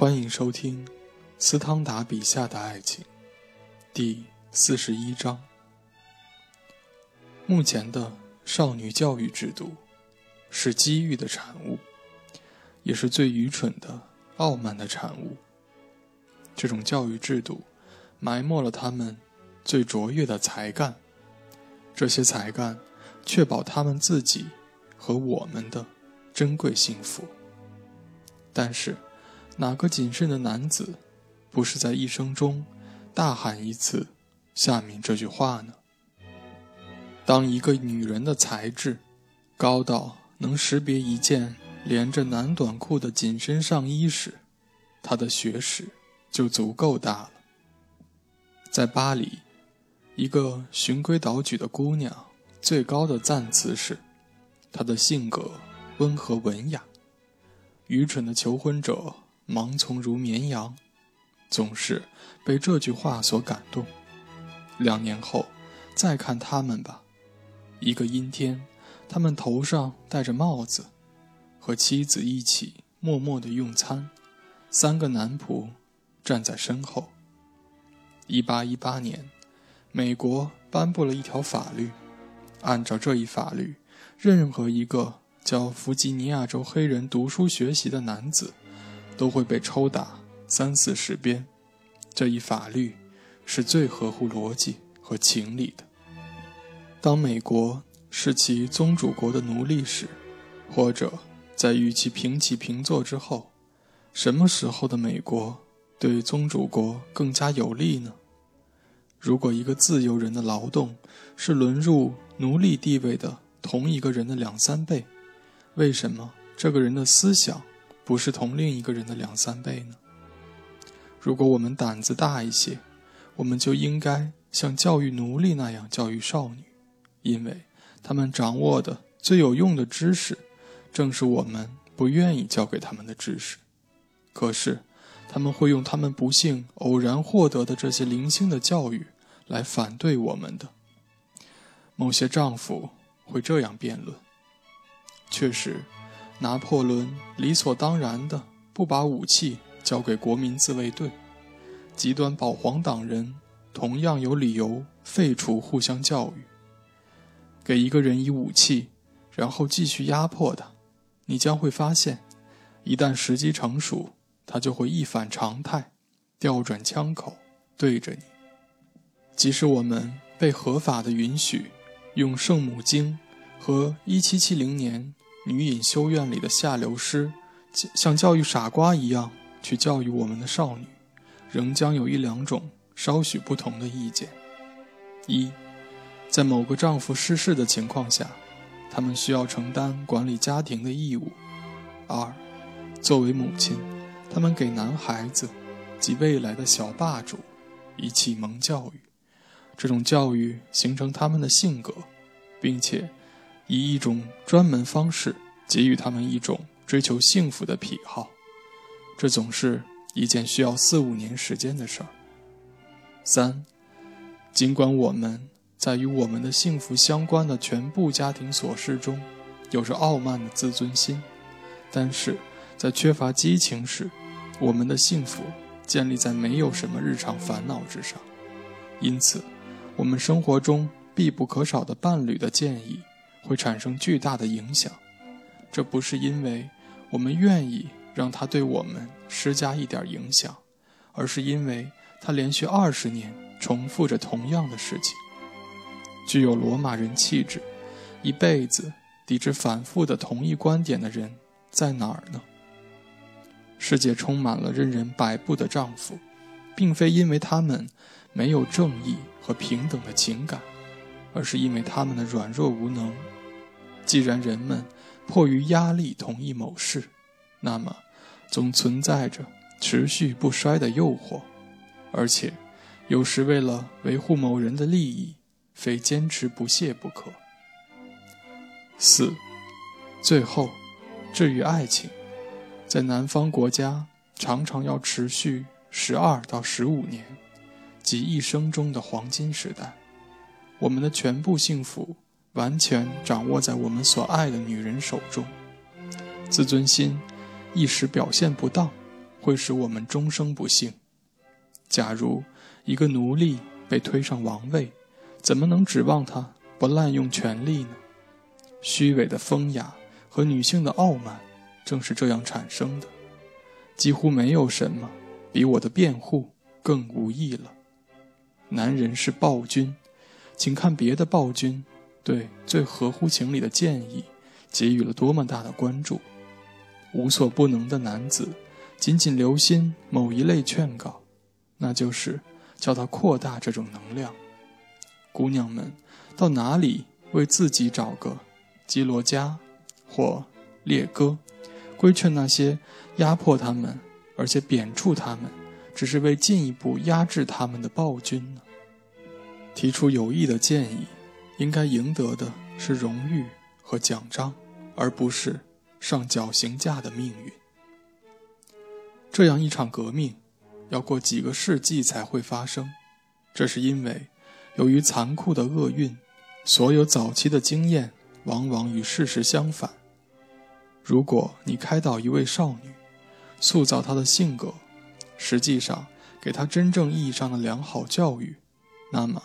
欢迎收听斯汤达笔下的爱情，第四十一章。目前的少女教育制度是机遇的产物，也是最愚蠢的傲慢的产物。这种教育制度埋没了他们最卓越的才干，这些才干确保他们自己和我们的珍贵幸福。但是。哪个谨慎的男子，不是在一生中大喊一次下面这句话呢？当一个女人的才智高到能识别一件连着男短裤的紧身上衣时，她的学识就足够大了。在巴黎，一个循规蹈矩的姑娘最高的赞词是，她的性格温和文雅。愚蠢的求婚者。盲从如绵羊，总是被这句话所感动。两年后，再看他们吧。一个阴天，他们头上戴着帽子，和妻子一起默默的用餐。三个男仆站在身后。一八一八年，美国颁布了一条法律，按照这一法律，任何一个教弗吉尼亚州黑人读书学习的男子。都会被抽打三四十鞭，这一法律是最合乎逻辑和情理的。当美国是其宗主国的奴隶时，或者在与其平起平坐之后，什么时候的美国对宗主国更加有利呢？如果一个自由人的劳动是沦入奴隶地位的同一个人的两三倍，为什么这个人的思想？不是同另一个人的两三倍呢。如果我们胆子大一些，我们就应该像教育奴隶那样教育少女，因为他们掌握的最有用的知识，正是我们不愿意教给他们的知识。可是，他们会用他们不幸偶然获得的这些零星的教育来反对我们的。某些丈夫会这样辩论：确实。拿破仑理所当然的不把武器交给国民自卫队，极端保皇党人同样有理由废除互相教育。给一个人以武器，然后继续压迫他，你将会发现，一旦时机成熟，他就会一反常态，调转枪口对着你。即使我们被合法的允许用圣母经和1770年。女隐修院里的下流师，像教育傻瓜一样去教育我们的少女，仍将有一两种稍许不同的意见：一，在某个丈夫逝世的情况下，他们需要承担管理家庭的义务；二，作为母亲，他们给男孩子及未来的小霸主以启蒙教育，这种教育形成他们的性格，并且。以一种专门方式给予他们一种追求幸福的癖好，这总是一件需要四五年时间的事儿。三，尽管我们在与我们的幸福相关的全部家庭琐事中有着傲慢的自尊心，但是在缺乏激情时，我们的幸福建立在没有什么日常烦恼之上。因此，我们生活中必不可少的伴侣的建议。会产生巨大的影响，这不是因为我们愿意让他对我们施加一点影响，而是因为他连续二十年重复着同样的事情。具有罗马人气质、一辈子抵制反复的同一观点的人在哪儿呢？世界充满了任人摆布的丈夫，并非因为他们没有正义和平等的情感。而是因为他们的软弱无能。既然人们迫于压力同意某事，那么总存在着持续不衰的诱惑，而且有时为了维护某人的利益，非坚持不懈不可。四，最后，至于爱情，在南方国家常常要持续十二到十五年，即一生中的黄金时代。我们的全部幸福完全掌握在我们所爱的女人手中。自尊心一时表现不当，会使我们终生不幸。假如一个奴隶被推上王位，怎么能指望他不滥用权力呢？虚伪的风雅和女性的傲慢，正是这样产生的。几乎没有什么比我的辩护更无益了。男人是暴君，请看别的暴君对最合乎情理的建议给予了多么大的关注。无所不能的男子，仅仅留心某一类劝告，那就是叫他扩大这种能量。姑娘们到哪里为自己找个？基罗加，或列哥，规劝那些压迫他们，而且贬黜他们，只是为进一步压制他们的暴君呢？提出有益的建议，应该赢得的是荣誉和奖章，而不是上绞刑架的命运。这样一场革命，要过几个世纪才会发生，这是因为，由于残酷的厄运，所有早期的经验。往往与事实相反。如果你开导一位少女，塑造她的性格，实际上给她真正意义上的良好教育，那么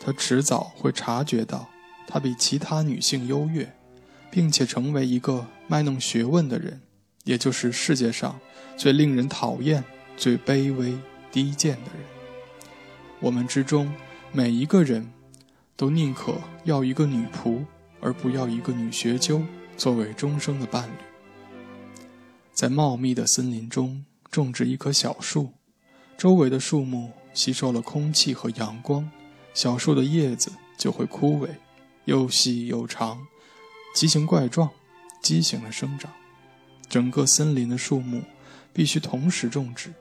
她迟早会察觉到她比其他女性优越，并且成为一个卖弄学问的人，也就是世界上最令人讨厌、最卑微、低贱的人。我们之中每一个人都宁可要一个女仆。而不要一个女学究作为终生的伴侣。在茂密的森林中种植一棵小树，周围的树木吸收了空气和阳光，小树的叶子就会枯萎，又细又长，奇形怪状，畸形的生长。整个森林的树木必须同时种植。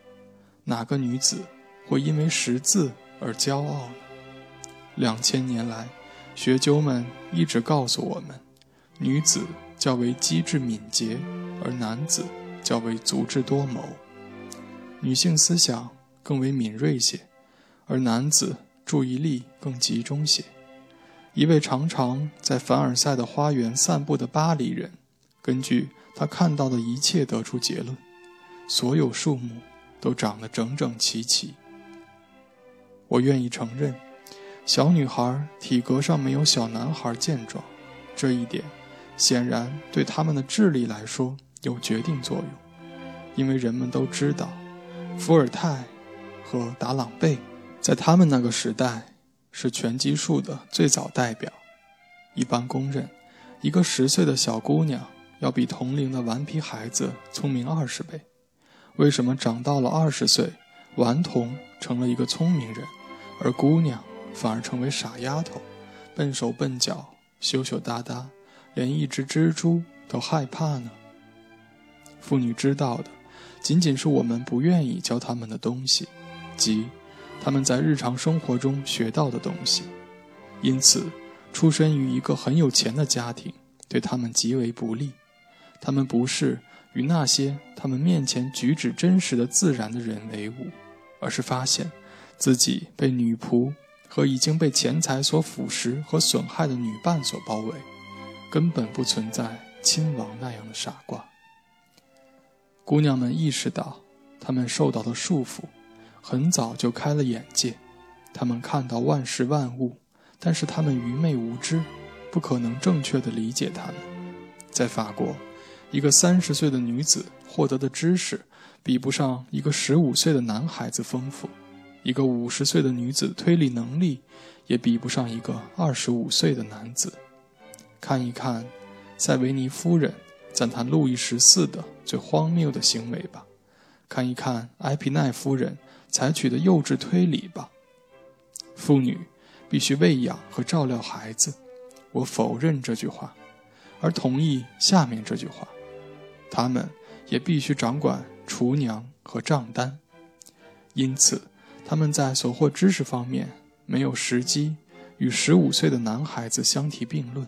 哪个女子会因为识字而骄傲呢？两千年来。学究们一直告诉我们，女子较为机智敏捷，而男子较为足智多谋。女性思想更为敏锐些，而男子注意力更集中些。一位常常在凡尔赛的花园散步的巴黎人，根据他看到的一切得出结论：所有树木都长得整整齐齐。我愿意承认。小女孩体格上没有小男孩健壮，这一点显然对他们的智力来说有决定作用，因为人们都知道，伏尔泰和达朗贝在他们那个时代是拳击术的最早代表。一般公认，一个十岁的小姑娘要比同龄的顽皮孩子聪明二十倍。为什么长到了二十岁，顽童成了一个聪明人，而姑娘？反而成为傻丫头，笨手笨脚，羞羞答答，连一只蜘蛛都害怕呢。妇女知道的，仅仅是我们不愿意教他们的东西，即他们在日常生活中学到的东西。因此，出身于一个很有钱的家庭，对他们极为不利。他们不是与那些他们面前举止真实的自然的人为伍，而是发现自己被女仆。和已经被钱财所腐蚀和损害的女伴所包围，根本不存在亲王那样的傻瓜。姑娘们意识到，她们受到的束缚，很早就开了眼界。他们看到万事万物，但是他们愚昧无知，不可能正确的理解他们。在法国，一个三十岁的女子获得的知识，比不上一个十五岁的男孩子丰富。一个五十岁的女子推理能力，也比不上一个二十五岁的男子。看一看，塞维尼夫人赞叹路易十四的最荒谬的行为吧；看一看埃皮奈夫人采取的幼稚推理吧。妇女必须喂养和照料孩子，我否认这句话，而同意下面这句话：她们也必须掌管厨娘和账单。因此。他们在所获知识方面没有时机与十五岁的男孩子相提并论。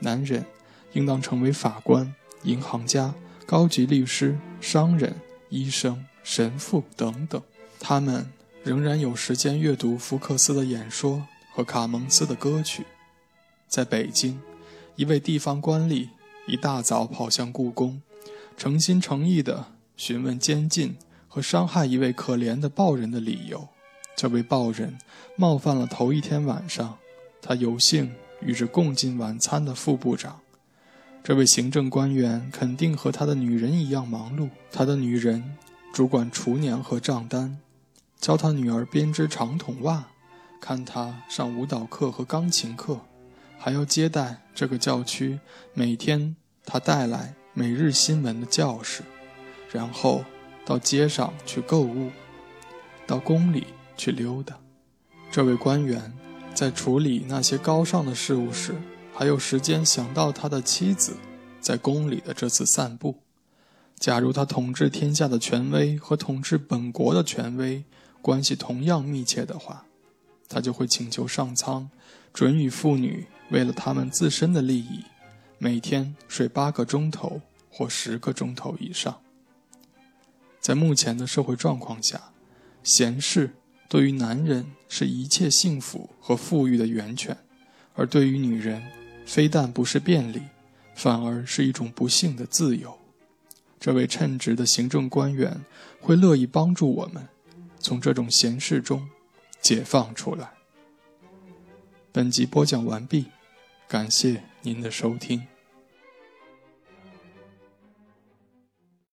男人应当成为法官、银行家、高级律师、商人、医生、神父等等。他们仍然有时间阅读福克斯的演说和卡蒙斯的歌曲。在北京，一位地方官吏一大早跑向故宫，诚心诚意地询问监禁和伤害一位可怜的报人的理由。这位报人冒犯了头一天晚上他有幸与之共进晚餐的副部长。这位行政官员肯定和他的女人一样忙碌。他的女人主管厨娘和账单，教他女儿编织长筒袜，看他上舞蹈课和钢琴课，还要接待这个教区每天他带来每日新闻的教士，然后到街上去购物，到宫里去溜达。这位官员在处理那些高尚的事物时。还有时间想到他的妻子在宫里的这次散步。假如他统治天下的权威和统治本国的权威关系同样密切的话，他就会请求上苍准予妇女为了他们自身的利益，每天睡八个钟头或十个钟头以上。在目前的社会状况下，闲事对于男人是一切幸福和富裕的源泉，而对于女人。非但不是便利，反而是一种不幸的自由。这位称职的行政官员会乐意帮助我们从这种闲事中解放出来。本集播讲完毕，感谢您的收听。